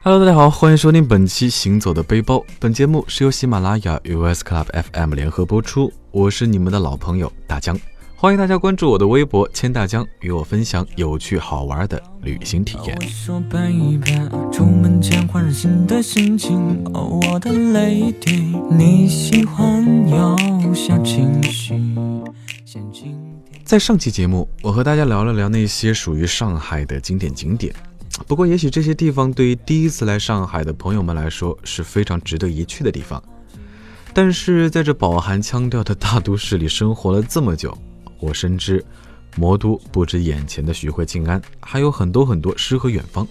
Hello，大家好，欢迎收听本期《行走的背包》。本节目是由喜马拉雅与 US Club FM 联合播出。我是你们的老朋友大江，欢迎大家关注我的微博“千大江”，与我分享有趣好玩的旅行体验。在上期节目，我和大家聊了聊那些属于上海的经典景点。不过，也许这些地方对于第一次来上海的朋友们来说是非常值得一去的地方。但是，在这饱含腔调的大都市里生活了这么久，我深知魔都不止眼前的徐汇静安，还有很多很多诗和远方。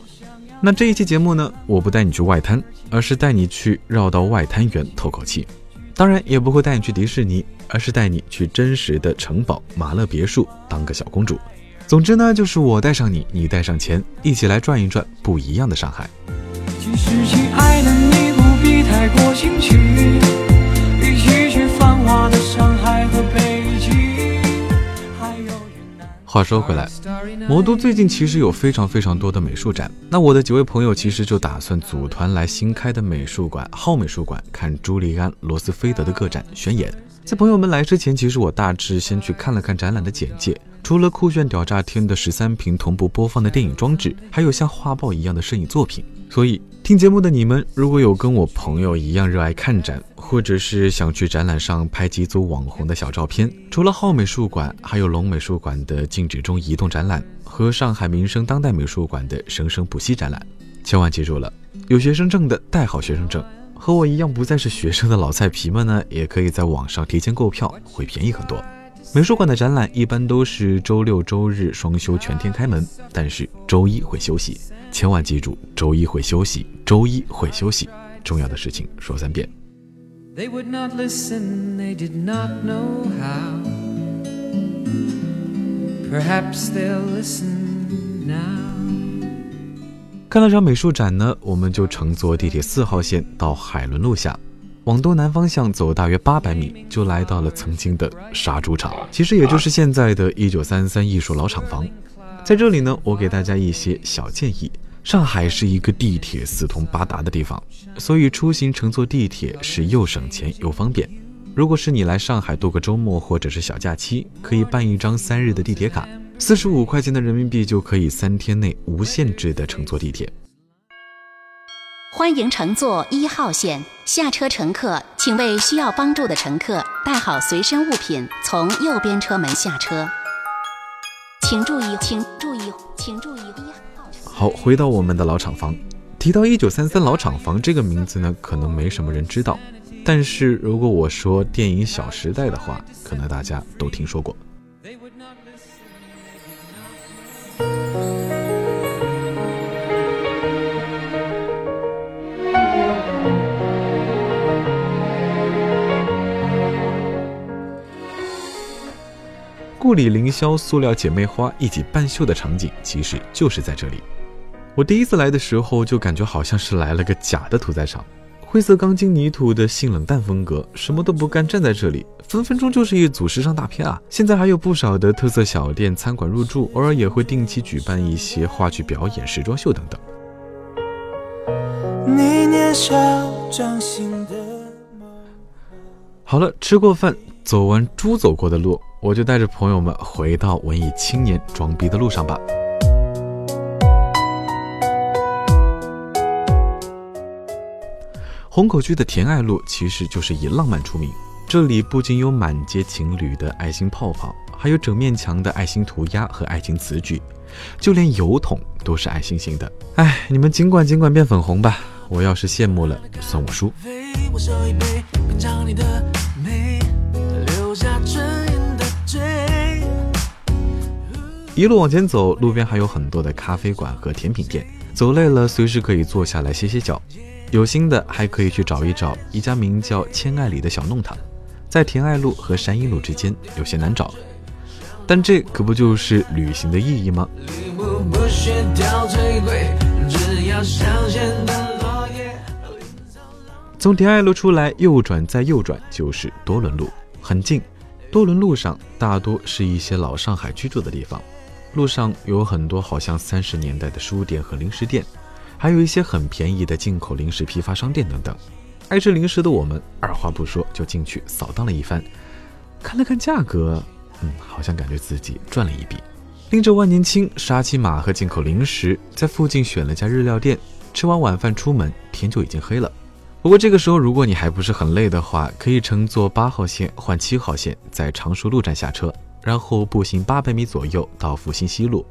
那这一期节目呢，我不带你去外滩，而是带你去绕到外滩源透口气。当然，也不会带你去迪士尼，而是带你去真实的城堡马勒别墅当个小公主。总之呢，就是我带上你，你带上钱，一起来转一转不一样的上海。其实，亲爱的你不必太过兴趣，一起去繁华的上海和北京。还有话说回来，魔都最近其实有非常非常多的美术展。那我的几位朋友其实就打算组团来新开的美术馆——浩美术馆，看朱利安·罗斯菲德的个展《宣言》。在朋友们来之前，其实我大致先去看了看展览的简介。除了酷炫屌炸天的十三屏同步播放的电影装置，还有像画报一样的摄影作品。所以听节目的你们，如果有跟我朋友一样热爱看展，或者是想去展览上拍几组网红的小照片，除了浩美术馆，还有龙美术馆的静止中移动展览和上海民生当代美术馆的生生不息展览。千万记住了，有学生证的带好学生证。和我一样不再是学生的老菜皮们呢也可以在网上提前购票会便宜很多。美术馆的展览一般都是周六周日双休全天开门但是周一会休息千万记住周一会休息周一会休息重要的事情说三遍。They would not listen they did not know how. Perhaps they'll listen now. 看了场美术展呢，我们就乘坐地铁四号线到海伦路下。往东南方向走大约八百米，就来到了曾经的杀猪场，其实也就是现在的一九三三艺术老厂房。在这里呢，我给大家一些小建议。上海是一个地铁四通八达的地方，所以出行乘坐地铁是又省钱又方便。如果是你来上海度个周末或者是小假期，可以办一张三日的地铁卡，四十五块钱的人民币就可以三天内无限制的乘坐地铁。欢迎乘坐一号线，下车乘客请为需要帮助的乘客带好随身物品，从右边车门下车。请注意，请注意，请注意一号。好，回到我们的老厂房。提到一九三三老厂房这个名字呢，可能没什么人知道，但是如果我说电影《小时代》的话，可能大家都听说过。故里凌霄塑料姐妹花一起办秀的场景，其实就是在这里。我第一次来的时候，就感觉好像是来了个假的屠宰场，灰色钢筋泥土的性冷淡风格，什么都不干，站在这里，分分钟就是一组时尚大片啊！现在还有不少的特色小店、餐馆入驻，偶尔也会定期举办一些话剧表演、时装秀等等。你年少掌心的好了，吃过饭，走完猪走过的路。我就带着朋友们回到文艺青年装逼的路上吧。虹口区的田爱路其实就是以浪漫出名，这里不仅有满街情侣的爱心泡泡，还有整面墙的爱心涂鸦和爱情词句，就连油桶都是爱心型的。哎，你们尽管尽管变粉红吧，我要是羡慕了，算我输。一路往前走，路边还有很多的咖啡馆和甜品店，走累了随时可以坐下来歇歇脚。有心的还可以去找一找一家名叫“千爱里”的小弄堂，在田爱路和山阴路之间，有些难找，但这可不就是旅行的意义吗？从田爱路出来，右转再右转就是多伦路，很近。多伦路上大多是一些老上海居住的地方。路上有很多好像三十年代的书店和零食店，还有一些很便宜的进口零食批发商店等等。爱吃零食的我们，二话不说就进去扫荡了一番，看了看价格，嗯，好像感觉自己赚了一笔。拎着万年青、沙琪玛和进口零食，在附近选了家日料店，吃完晚饭出门，天就已经黑了。不过这个时候，如果你还不是很累的话，可以乘坐八号线换七号线，在常熟路站下车，然后步行八百米左右到复兴西路。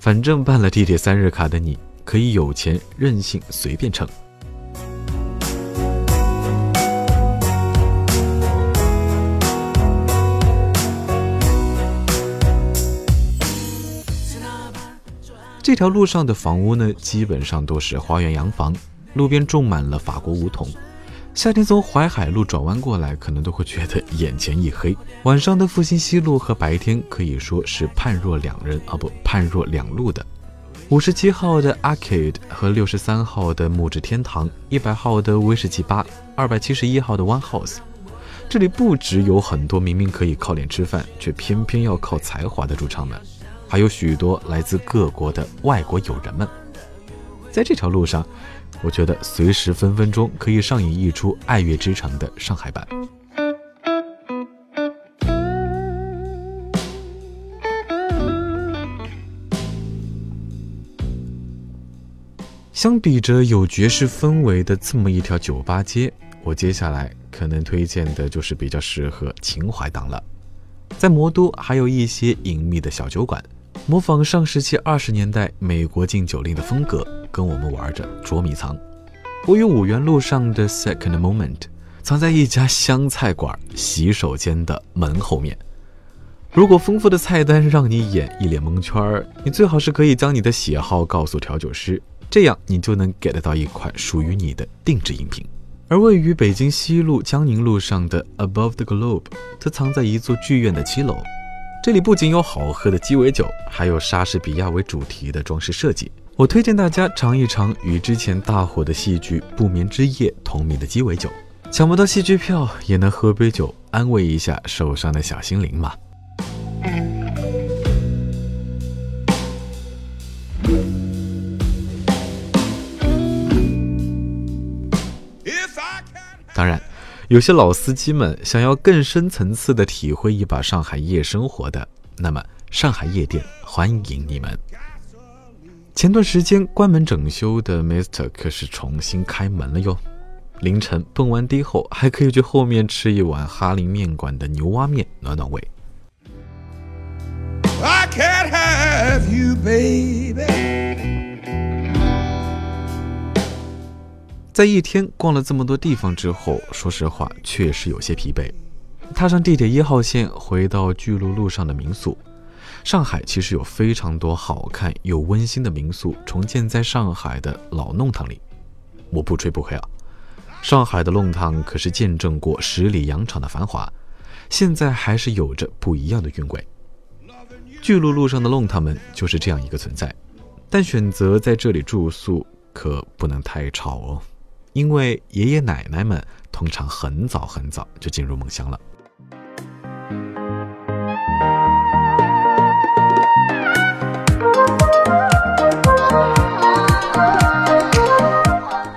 反正办了地铁三日卡的你，可以有钱任性随便乘。这条路上的房屋呢，基本上都是花园洋房，路边种满了法国梧桐。夏天从淮海路转弯过来，可能都会觉得眼前一黑。晚上的复兴西路和白天可以说是判若两人啊，不，判若两路的。五十七号的 Arcade 和六十三号的木质天堂，一百号的威士忌吧，二百七十一号的 One House，这里不只有很多明明可以靠脸吃饭，却偏偏要靠才华的驻唱们。还有许多来自各国的外国友人们，在这条路上，我觉得随时分分钟可以上演一出《爱乐之城》的上海版。相比着有爵士氛围的这么一条酒吧街，我接下来可能推荐的就是比较适合情怀党了。在魔都还有一些隐秘的小酒馆。模仿上世纪二十年代美国禁酒令的风格，跟我们玩着捉迷藏。位于五原路上的 Second Moment，藏在一家湘菜馆洗手间的门后面。如果丰富的菜单让你眼一脸蒙圈儿，你最好是可以将你的喜好告诉调酒师，这样你就能 get 到一款属于你的定制饮品。而位于北京西路江宁路上的 Above the Globe，则藏在一座剧院的七楼。这里不仅有好喝的鸡尾酒，还有莎士比亚为主题的装饰设计。我推荐大家尝一尝与之前大火的戏剧《不眠之夜》同名的鸡尾酒。抢不到戏剧票，也能喝杯酒，安慰一下受伤的小心灵嘛。当然。有些老司机们想要更深层次的体会一把上海夜生活的，那么上海夜店欢迎你们。前段时间关门整修的 Mister 可是重新开门了哟。凌晨蹦完迪后，还可以去后面吃一碗哈林面馆的牛蛙面，暖暖胃。I can't have you, baby. 在一天逛了这么多地方之后，说实话确实有些疲惫。踏上地铁一号线，回到巨鹿路上的民宿。上海其实有非常多好看又温馨的民宿，重建在上海的老弄堂里。我不吹不黑啊，上海的弄堂可是见证过十里洋场的繁华，现在还是有着不一样的韵味。巨鹿路上的弄堂们就是这样一个存在，但选择在这里住宿可不能太吵哦。因为爷爷奶奶们通常很早很早就进入梦乡了。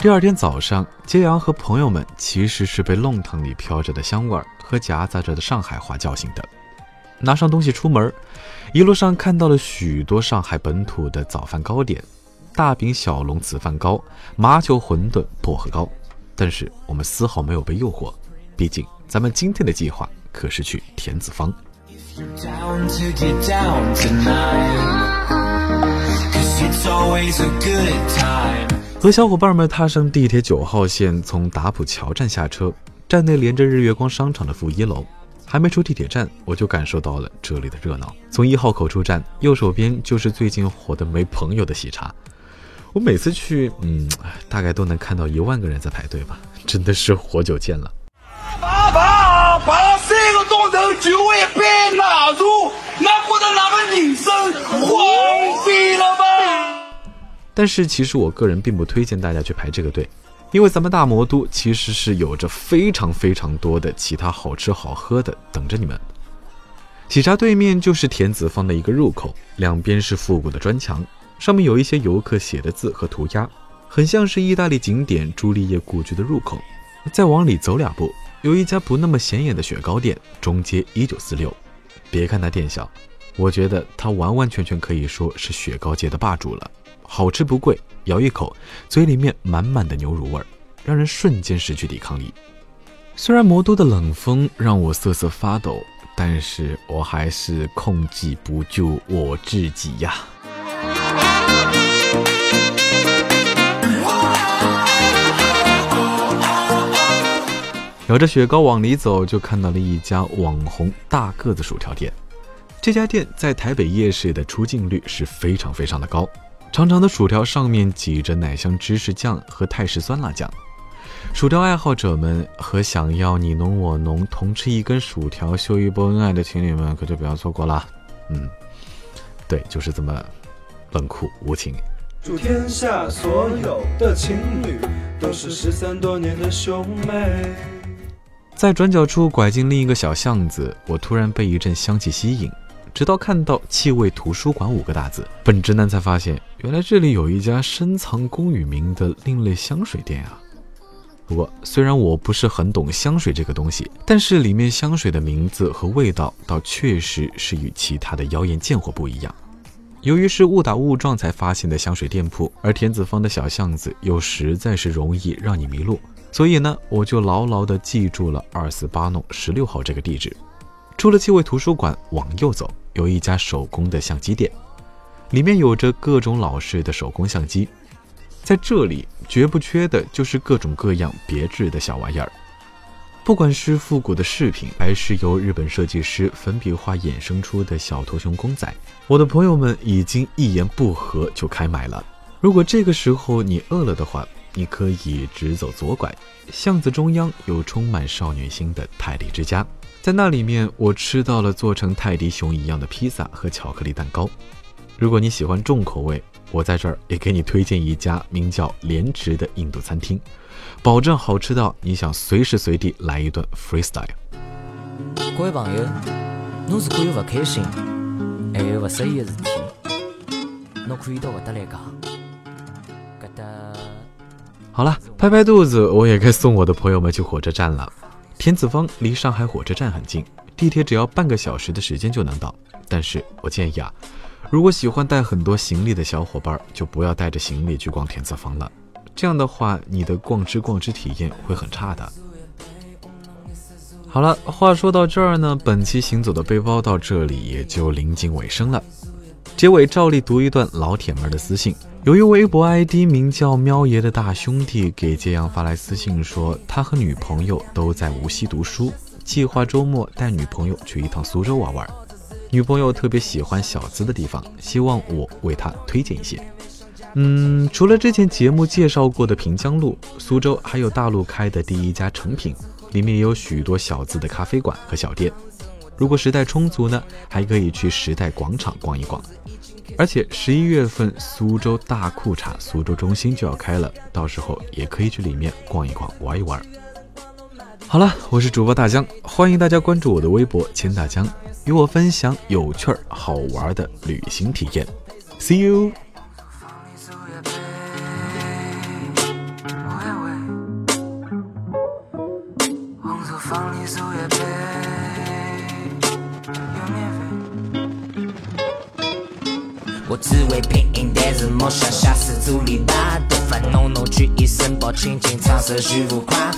第二天早上，揭阳和朋友们其实是被弄堂里飘着的香味儿和夹杂着的上海话叫醒的。拿上东西出门，一路上看到了许多上海本土的早饭糕点。大饼、小笼、紫饭糕、麻球馄饨、薄荷糕，但是我们丝毫没有被诱惑，毕竟咱们今天的计划可是去田子坊。和小伙伴们踏上地铁九号线，从打浦桥站下车，站内连着日月光商场的负一楼，还没出地铁站，我就感受到了这里的热闹。从一号口出站，右手边就是最近火的没朋友的喜茶。我每次去，嗯，大概都能看到一万个人在排队吧，真的是活久见了。爬爬爬了三个钟头就会被纳入，那不得那个人生荒废了吗？但是其实我个人并不推荐大家去排这个队，因为咱们大魔都其实是有着非常非常多的其他好吃好喝的等着你们。喜茶对面就是田子坊的一个入口，两边是复古的砖墙。上面有一些游客写的字和涂鸦，很像是意大利景点朱丽叶故居的入口。再往里走两步，有一家不那么显眼的雪糕店——中街一九四六。别看它店小，我觉得它完完全全可以说是雪糕界的霸主了。好吃不贵，咬一口，嘴里面满满的牛乳味儿，让人瞬间失去抵抗力。虽然魔都的冷风让我瑟瑟发抖，但是我还是控制不住我自己呀。咬着雪糕往里走，就看到了一家网红大个子薯条店。这家店在台北夜市的出镜率是非常非常的高。长长的薯条上面挤着奶香芝士酱和泰式酸辣酱。薯条爱好者们和想要你侬我侬同吃一根薯条秀一波恩爱的情侣们可就不要错过了。嗯，对，就是这么冷酷无情。祝天下所有的情侣都是失散多年的兄妹。在转角处拐进另一个小巷子，我突然被一阵香气吸引，直到看到“气味图书馆”五个大字，本直男才发现，原来这里有一家深藏功与名的另类香水店啊！不过，虽然我不是很懂香水这个东西，但是里面香水的名字和味道倒确实是与其他的妖艳贱货不一样。由于是误打误撞才发现的香水店铺，而田子坊的小巷子又实在是容易让你迷路。所以呢，我就牢牢地记住了二四八弄十六号这个地址。出了气味图书馆，往右走，有一家手工的相机店，里面有着各种老式的手工相机。在这里，绝不缺的就是各种各样别致的小玩意儿。不管是复古的饰品，还是由日本设计师粉笔画衍生出的小头熊公仔，我的朋友们已经一言不合就开买了。如果这个时候你饿了的话，你可以直走左拐，巷子中央有充满少女心的泰迪之家，在那里面我吃到了做成泰迪熊一样的披萨和巧克力蛋糕。如果你喜欢重口味，我在这儿也给你推荐一家名叫莲池的印度餐厅，保证好吃到你想随时随地来一顿 freestyle。各位朋友，侬如果有不开心，还有不适意的事体，侬可以到我这来讲。好了，拍拍肚子，我也该送我的朋友们去火车站了。田子坊离上海火车站很近，地铁只要半个小时的时间就能到。但是我建议啊，如果喜欢带很多行李的小伙伴，就不要带着行李去逛田子坊了。这样的话，你的逛吃逛吃体验会很差的。好了，话说到这儿呢，本期行走的背包到这里也就临近尾声了。结尾照例读一段老铁们的私信。由于微博 ID 名叫喵爷的大兄弟给揭阳发来私信说，他和女朋友都在无锡读书，计划周末带女朋友去一趟苏州玩玩。女朋友特别喜欢小资的地方，希望我为他推荐一些。嗯，除了之前节目介绍过的平江路，苏州还有大陆开的第一家成品，里面也有许多小资的咖啡馆和小店。如果时代充足呢，还可以去时代广场逛一逛。而且十一月份苏州大裤衩苏州中心就要开了，到时候也可以去里面逛一逛、玩一玩。好了，我是主播大江，欢迎大家关注我的微博“千大江”，与我分享有趣儿、好玩的旅行体验。See you。我只为拼音，但是梦想下次助力吧。头发浓浓举一身包，轻轻唱首徐浮夸。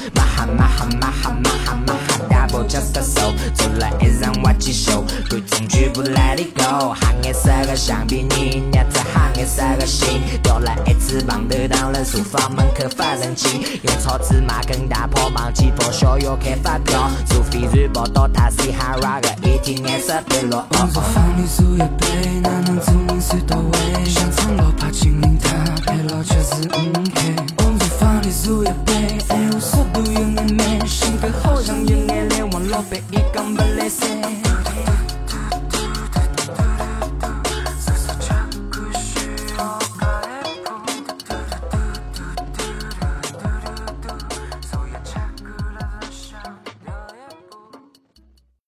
马哈马哈马哈马哈马哈，double just a soul，做了一场滑稽秀，观众全部 let it go。黑颜色的橡皮泥捏着黑颜色的心，掉了一次棒头，当了厨房门口发神经。用草纸码更大炮，忘记报销要开发票。坐飞船跑到塔西哈拉个一天颜色变落。工作房里煮一杯，哪能做零碎到位？香肠老怕精灵塔，配老却是嗯 K。工作房里煮一杯，爱我速度有点慢，性格好像有眼泪，往老板一讲不来塞。